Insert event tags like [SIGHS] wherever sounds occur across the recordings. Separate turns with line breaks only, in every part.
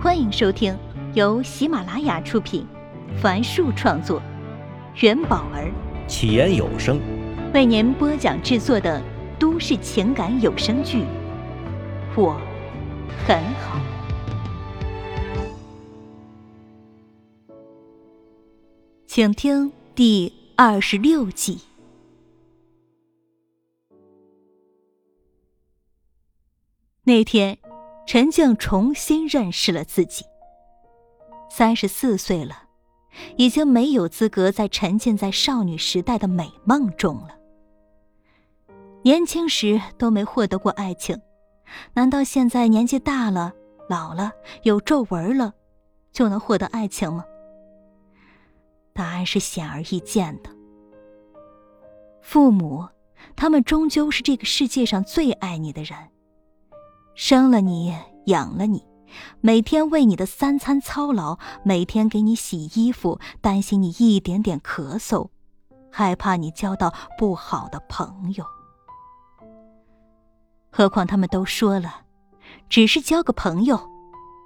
欢迎收听由喜马拉雅出品，凡树创作，元宝儿。
起言有声。
为您播讲制作的都市情感有声剧《我很好》，请听第二十六集。那天，陈静重新认识了自己。三十四岁了，已经没有资格再沉浸在少女时代的美梦中了。年轻时都没获得过爱情，难道现在年纪大了、老了、有皱纹了，就能获得爱情吗？答案是显而易见的。父母，他们终究是这个世界上最爱你的人。生了你，养了你，每天为你的三餐操劳，每天给你洗衣服，担心你一点点咳嗽，害怕你交到不好的朋友。何况他们都说了，只是交个朋友，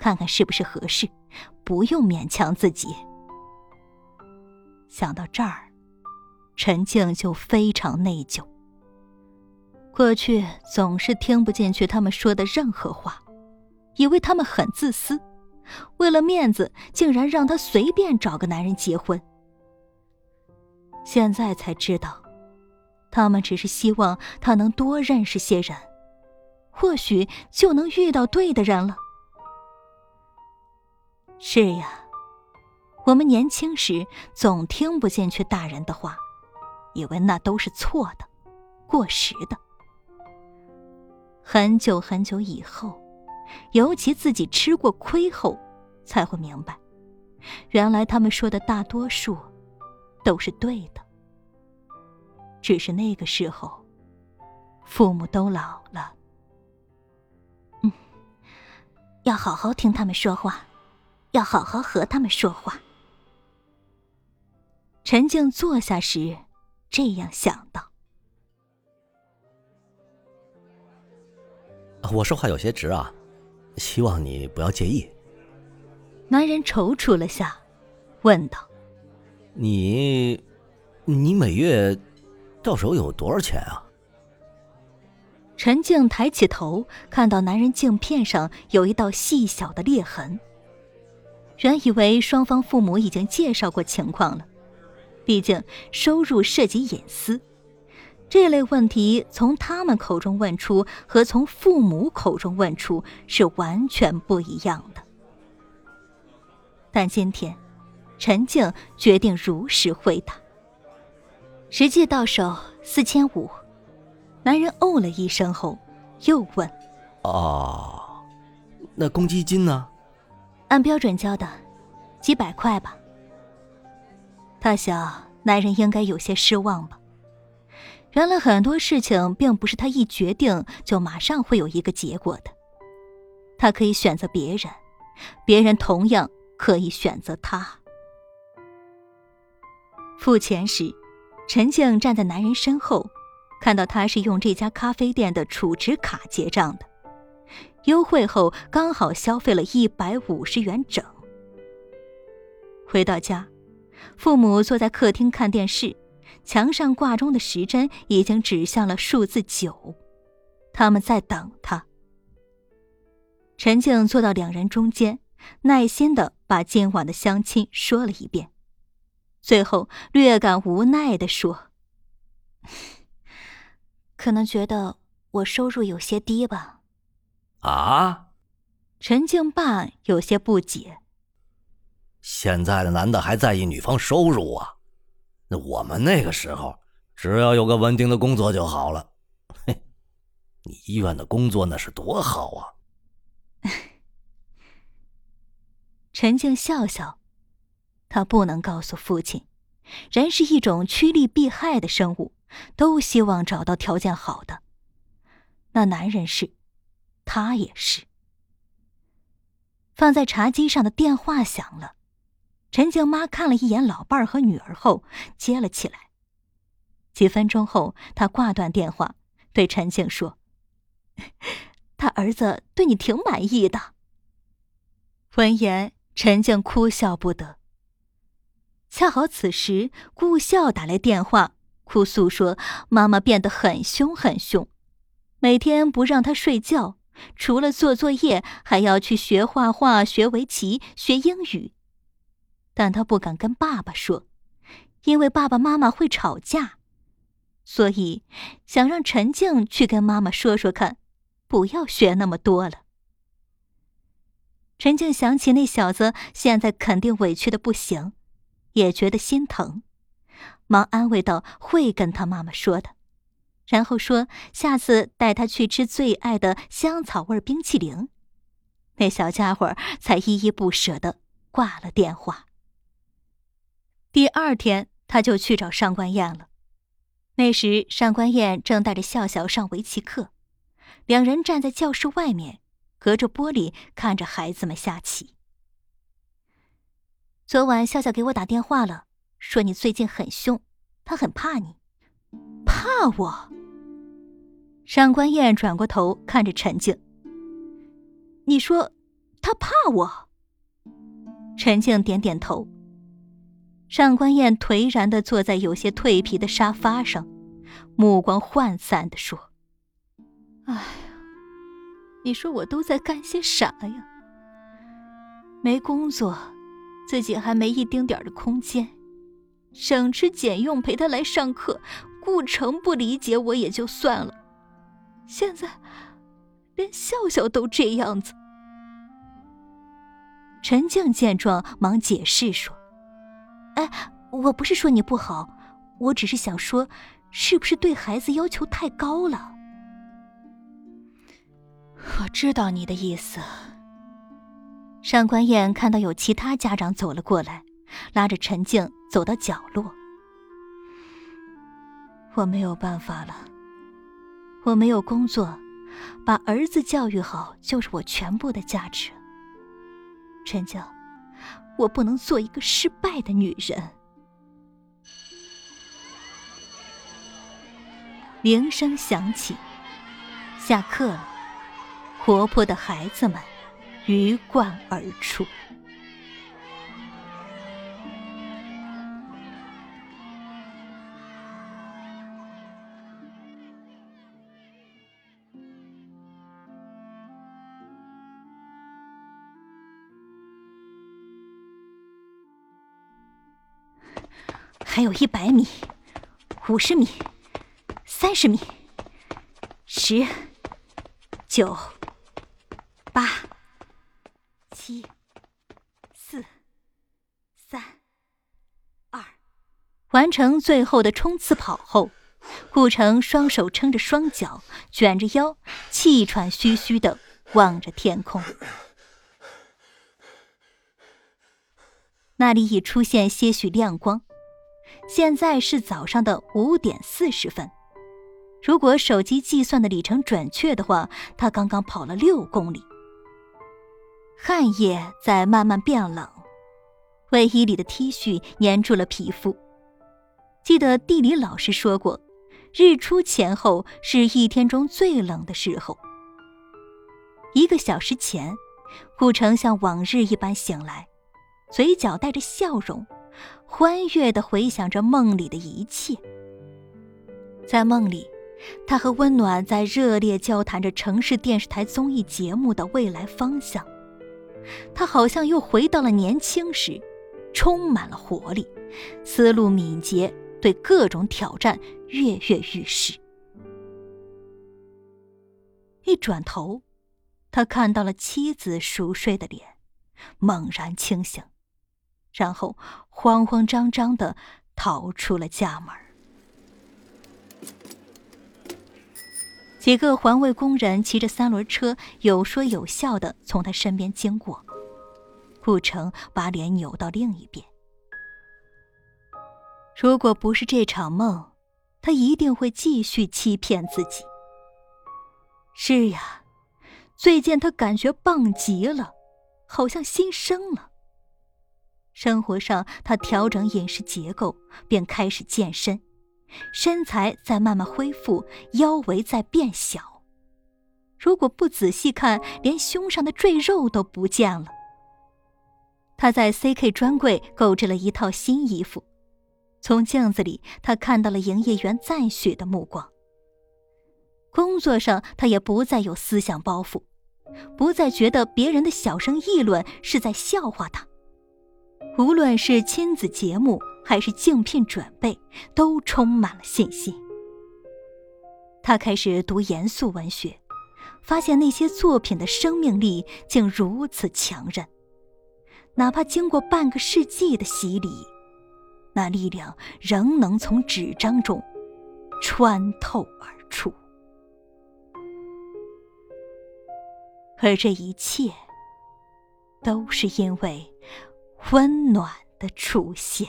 看看是不是合适，不用勉强自己。想到这儿，陈静就非常内疚。过去总是听不进去他们说的任何话，以为他们很自私，为了面子竟然让他随便找个男人结婚。现在才知道，他们只是希望他能多认识些人，或许就能遇到对的人了。是呀，我们年轻时总听不进去大人的话，以为那都是错的、过时的。很久很久以后，尤其自己吃过亏后，才会明白，原来他们说的大多数都是对的。只是那个时候，父母都老了。嗯，要好好听他们说话，要好好和他们说话。陈静坐下时，这样想到。
我说话有些直啊，希望你不要介意。
男人踌躇了下，问道：“
你，你每月到手有多少钱啊？”
陈静抬起头，看到男人镜片上有一道细小的裂痕。原以为双方父母已经介绍过情况了，毕竟收入涉及隐私。这类问题从他们口中问出和从父母口中问出是完全不一样的。但今天，陈静决定如实回答。实际到手四千五。男人哦了一声后，又问：“
哦，那公积金呢？”
按标准交的，几百块吧。他想，男人应该有些失望吧。原来很多事情并不是他一决定就马上会有一个结果的，他可以选择别人，别人同样可以选择他。付钱时，陈静站在男人身后，看到他是用这家咖啡店的储值卡结账的，优惠后刚好消费了一百五十元整。回到家，父母坐在客厅看电视。墙上挂钟的时针已经指向了数字九，他们在等他。陈静坐到两人中间，耐心的把今晚的相亲说了一遍，最后略感无奈的说：“ [SIGHS] 可能觉得我收入有些低吧。”
啊！
陈静爸有些不解：“
现在的男的还在意女方收入啊？”那我们那个时候，只要有个稳定的工作就好了。嘿，你医院的工作那是多好啊！[LAUGHS]
陈静笑笑，他不能告诉父亲，人是一种趋利避害的生物，都希望找到条件好的。那男人是，他也是。放在茶几上的电话响了。陈静妈看了一眼老伴儿和女儿后，接了起来。几分钟后，她挂断电话，对陈静说：“他儿子对你挺满意的。”闻言，陈静哭笑不得。恰好此时，顾笑打来电话，哭诉说妈妈变得很凶很凶，每天不让他睡觉，除了做作业，还要去学画画、学围棋、学英语。但他不敢跟爸爸说，因为爸爸妈妈会吵架，所以想让陈静去跟妈妈说说看，不要学那么多了。陈静想起那小子现在肯定委屈的不行。也觉得心疼，忙安慰道：“会跟他妈妈说的。”然后说：“下次带他去吃最爱的香草味冰淇淋。”那小家伙才依依不舍的挂了电话。第二天，他就去找上官燕了。那时，上官燕正带着笑笑上围棋课，两人站在教室外面，隔着玻璃看着孩子们下棋。昨晚笑笑给我打电话了，说你最近很凶，他很怕你，怕我。上官燕转过头看着陈静，你说他怕我？陈静点点头。上官燕颓然的坐在有些蜕皮的沙发上，目光涣散的说：“哎呀，你说我都在干些啥呀？没工作。”自己还没一丁点的空间，省吃俭用陪他来上课，顾城不理解我也就算了，现在连笑笑都这样子。陈静见状，忙解释说：“，我不是说你不好，我只是想说，是不是对孩子要求太高了？”我知道你的意思。上官燕看到有其他家长走了过来，拉着陈静走到角落。我没有办法了，我没有工作，把儿子教育好就是我全部的价值。陈静，我不能做一个失败的女人。铃声响起，下课了，活泼的孩子们。鱼贯而出。还有一百米，五十米，三十米，十，九，八。七、四、三、二，完成最后的冲刺跑后，顾城双手撑着双脚，卷着腰，气喘吁吁的望着天空。那里已出现些许亮光，现在是早上的五点四十分。如果手机计算的里程准确的话，他刚刚跑了六公里。汗液在慢慢变冷，卫衣里的 T 恤粘住了皮肤。记得地理老师说过，日出前后是一天中最冷的时候。一个小时前，顾城像往日一般醒来，嘴角带着笑容，欢悦地回想着梦里的一切。在梦里，他和温暖在热烈交谈着城市电视台综艺节目的未来方向。他好像又回到了年轻时，充满了活力，思路敏捷，对各种挑战跃跃欲试。一转头，他看到了妻子熟睡的脸，猛然清醒，然后慌慌张张的逃出了家门。几个环卫工人骑着三轮车，有说有笑的从他身边经过。顾城把脸扭到另一边。如果不是这场梦，他一定会继续欺骗自己。是呀，最近他感觉棒极了，好像新生了。生活上，他调整饮食结构，便开始健身。身材在慢慢恢复，腰围在变小。如果不仔细看，连胸上的赘肉都不见了。他在 CK 专柜购置了一套新衣服，从镜子里他看到了营业员赞许的目光。工作上，他也不再有思想包袱，不再觉得别人的小声议论是在笑话他。无论是亲子节目还是竞聘准备，都充满了信心。他开始读严肃文学，发现那些作品的生命力竟如此强韧，哪怕经过半个世纪的洗礼，那力量仍能从纸张中穿透而出。而这一切，都是因为温暖的出现。